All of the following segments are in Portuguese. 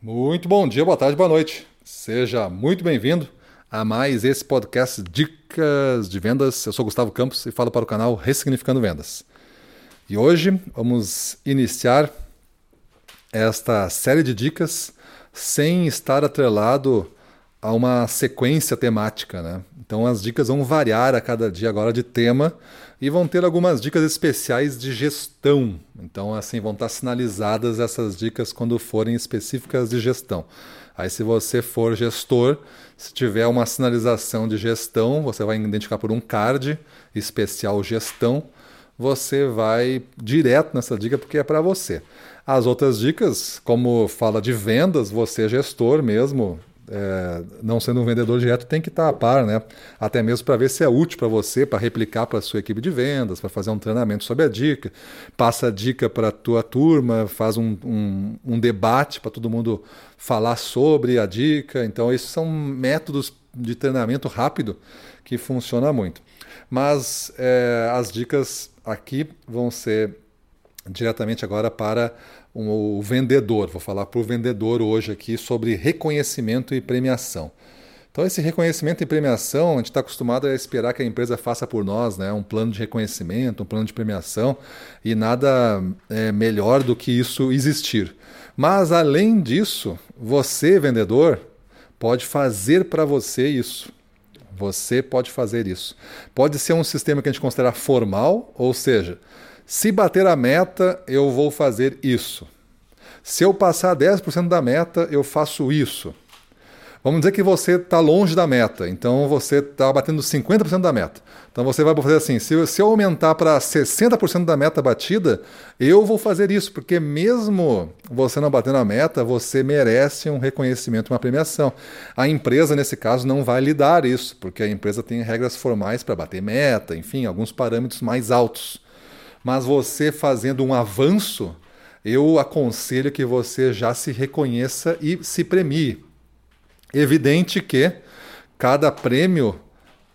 Muito bom dia, boa tarde, boa noite. Seja muito bem-vindo a mais esse podcast Dicas de Vendas. Eu sou Gustavo Campos e falo para o canal Ressignificando Vendas. E hoje vamos iniciar esta série de dicas sem estar atrelado a uma sequência temática, né? Então as dicas vão variar a cada dia agora de tema e vão ter algumas dicas especiais de gestão. Então assim vão estar sinalizadas essas dicas quando forem específicas de gestão. Aí se você for gestor, se tiver uma sinalização de gestão, você vai identificar por um card especial gestão, você vai direto nessa dica porque é para você. As outras dicas, como fala de vendas, você é gestor mesmo, é, não sendo um vendedor direto, tem que estar a par, né? Até mesmo para ver se é útil para você, para replicar para a sua equipe de vendas, para fazer um treinamento sobre a dica, passa a dica para a tua turma, faz um, um, um debate para todo mundo falar sobre a dica. Então, esses são métodos de treinamento rápido que funciona muito. Mas é, as dicas aqui vão ser diretamente agora para o vendedor. Vou falar para o vendedor hoje aqui sobre reconhecimento e premiação. Então, esse reconhecimento e premiação, a gente está acostumado a esperar que a empresa faça por nós, né? um plano de reconhecimento, um plano de premiação, e nada é melhor do que isso existir. Mas, além disso, você, vendedor, pode fazer para você isso. Você pode fazer isso. Pode ser um sistema que a gente considera formal, ou seja, se bater a meta, eu vou fazer isso. Se eu passar 10% da meta, eu faço isso. Vamos dizer que você está longe da meta, então você está batendo 50% da meta. Então você vai fazer assim: se, se eu aumentar para 60% da meta batida, eu vou fazer isso, porque mesmo você não batendo a meta, você merece um reconhecimento, uma premiação. A empresa, nesse caso, não vai lhe dar isso, porque a empresa tem regras formais para bater meta, enfim, alguns parâmetros mais altos mas você fazendo um avanço, eu aconselho que você já se reconheça e se premie. Evidente que cada prêmio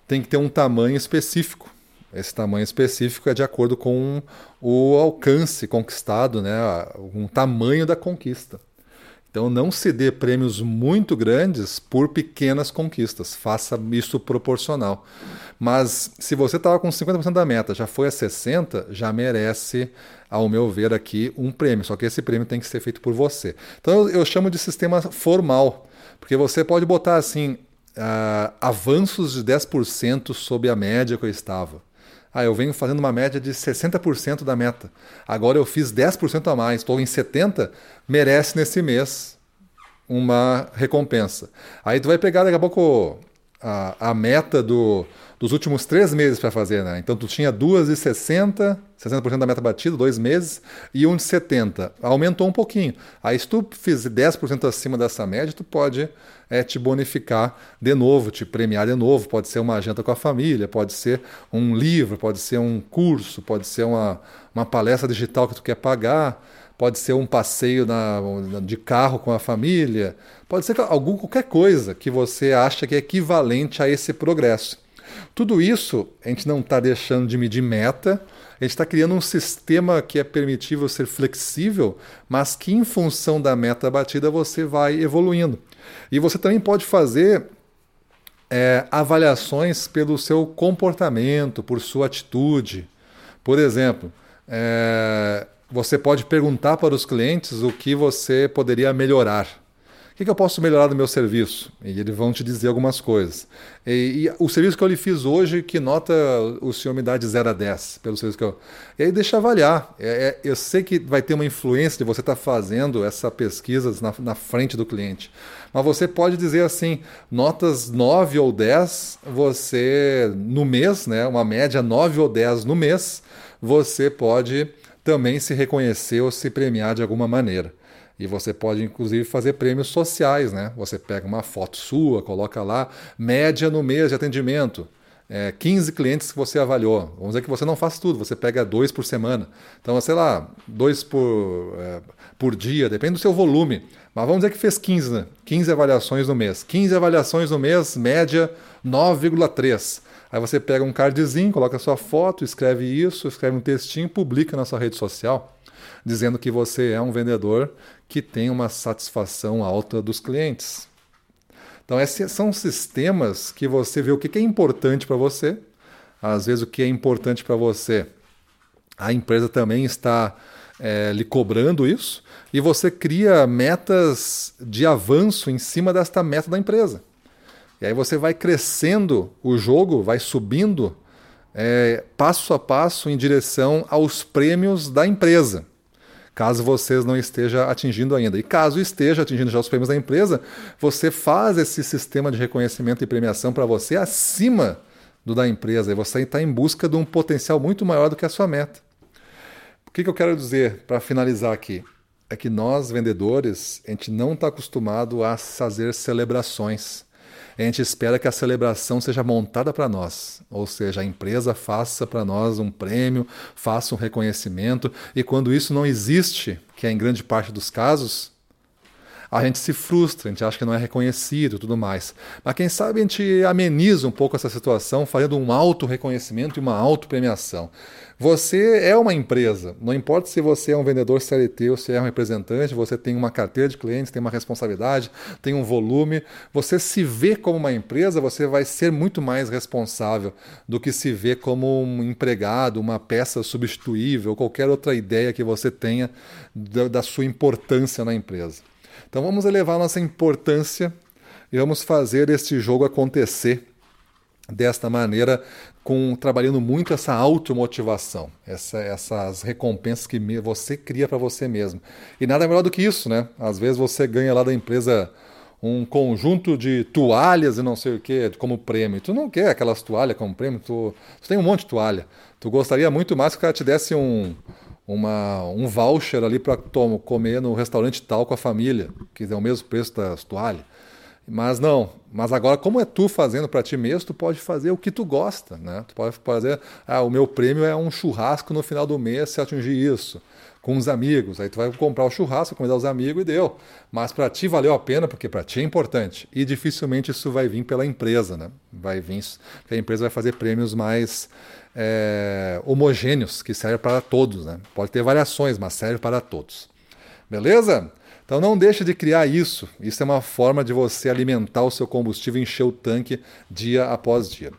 tem que ter um tamanho específico. Esse tamanho específico é de acordo com o alcance conquistado, né? um tamanho da conquista. Então não se dê prêmios muito grandes por pequenas conquistas, faça isso proporcional. Mas se você estava com 50% da meta, já foi a 60%, já merece, ao meu ver aqui, um prêmio. Só que esse prêmio tem que ser feito por você. Então eu, eu chamo de sistema formal, porque você pode botar assim, uh, avanços de 10% sobre a média que eu estava. Ah, eu venho fazendo uma média de 60% da meta. Agora eu fiz 10% a mais, estou em 70%, merece nesse mês uma recompensa. Aí tu vai pegar daqui a pouco a, a meta do, dos últimos três meses para fazer, né? Então tu tinha duas de 60, 60% da meta batida, dois meses, e um de 70. Aumentou um pouquinho. Aí se tu fizer 10% acima dessa média, tu pode é, te bonificar de novo, te premiar de novo. Pode ser uma janta com a família, pode ser um livro, pode ser um curso, pode ser uma, uma palestra digital que tu quer pagar pode ser um passeio na, de carro com a família, pode ser algum, qualquer coisa que você acha que é equivalente a esse progresso. Tudo isso a gente não está deixando de medir meta, a gente está criando um sistema que é permitível ser flexível, mas que em função da meta batida você vai evoluindo. E você também pode fazer é, avaliações pelo seu comportamento, por sua atitude. Por exemplo, é, você pode perguntar para os clientes o que você poderia melhorar. O que, eu posso melhorar no meu serviço? E eles vão te dizer algumas coisas. E, e, o serviço que eu lhe fiz hoje, que nota o senhor me dá de 0 a 10 pelo serviço que eu. E aí deixa avaliar. É, é, eu sei que vai ter uma influência de você estar tá fazendo essa pesquisa na, na frente do cliente. Mas você pode dizer assim, notas 9 ou 10, você no mês, né, uma média 9 ou 10 no mês, você pode também se reconhecer ou se premiar de alguma maneira. E você pode, inclusive, fazer prêmios sociais, né? Você pega uma foto sua, coloca lá, média no mês de atendimento. É, 15 clientes que você avaliou. Vamos dizer que você não faz tudo, você pega dois por semana. Então, sei lá, dois por, é, por dia, depende do seu volume. Mas vamos dizer que fez 15, né? 15 avaliações no mês. 15 avaliações no mês, média 9,3. Aí você pega um cardzinho, coloca sua foto, escreve isso, escreve um textinho, publica na sua rede social. dizendo que você é um vendedor que tem uma satisfação alta dos clientes. Então, esses são sistemas que você vê o que é importante para você. Às vezes, o que é importante para você, a empresa também está é, lhe cobrando isso, e você cria metas de avanço em cima desta meta da empresa. E aí você vai crescendo o jogo, vai subindo é, passo a passo em direção aos prêmios da empresa caso vocês não esteja atingindo ainda. E caso esteja atingindo já os prêmios da empresa, você faz esse sistema de reconhecimento e premiação para você acima do da empresa e você está em busca de um potencial muito maior do que a sua meta. O que, que eu quero dizer para finalizar aqui? É que nós, vendedores, a gente não está acostumado a fazer celebrações a gente espera que a celebração seja montada para nós, ou seja, a empresa faça para nós um prêmio, faça um reconhecimento, e quando isso não existe, que é em grande parte dos casos, a gente se frustra, a gente acha que não é reconhecido tudo mais. Mas quem sabe a gente ameniza um pouco essa situação fazendo um auto-reconhecimento e uma auto-premiação. Você é uma empresa, não importa se você é um vendedor CLT ou se é um representante, você tem uma carteira de clientes, tem uma responsabilidade, tem um volume. Você se vê como uma empresa, você vai ser muito mais responsável do que se vê como um empregado, uma peça substituível, qualquer outra ideia que você tenha da sua importância na empresa. Então vamos elevar nossa importância e vamos fazer este jogo acontecer desta maneira, com trabalhando muito essa automotivação, essa, essas recompensas que você cria para você mesmo. E nada melhor do que isso, né? Às vezes você ganha lá da empresa um conjunto de toalhas e não sei o que como prêmio. Tu não quer aquelas toalhas como prêmio, tu, tu tem um monte de toalha. Tu gostaria muito mais que o cara te desse um, uma, um voucher ali para comer no restaurante tal com a família, que é o mesmo preço das toalhas. Mas não, mas agora como é tu fazendo para ti mesmo, tu pode fazer o que tu gosta, né? Tu pode fazer, ah, o meu prêmio é um churrasco no final do mês se atingir isso, com os amigos. Aí tu vai comprar o churrasco, convidar os amigos e deu. Mas para ti valeu a pena porque para ti é importante. E dificilmente isso vai vir pela empresa, né? Vai vir, porque a empresa vai fazer prêmios mais é, homogêneos, que servem para todos. Né? Pode ter variações, mas serve para todos. Beleza? Então não deixe de criar isso. Isso é uma forma de você alimentar o seu combustível encher o tanque dia após dia.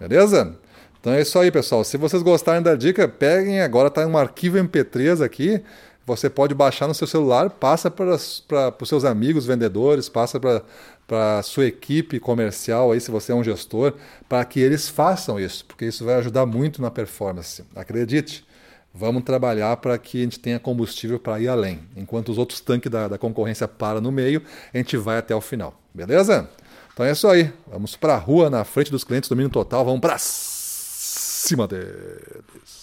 Beleza? Então é isso aí, pessoal. Se vocês gostarem da dica, peguem agora, está um arquivo MP3 aqui. Você pode baixar no seu celular, passa para, para, para os seus amigos vendedores, passa para, para a sua equipe comercial, aí, se você é um gestor, para que eles façam isso, porque isso vai ajudar muito na performance. Acredite, vamos trabalhar para que a gente tenha combustível para ir além. Enquanto os outros tanques da, da concorrência param no meio, a gente vai até o final. Beleza? Então é isso aí. Vamos para a rua, na frente dos clientes, domínio total, vamos para cima deles.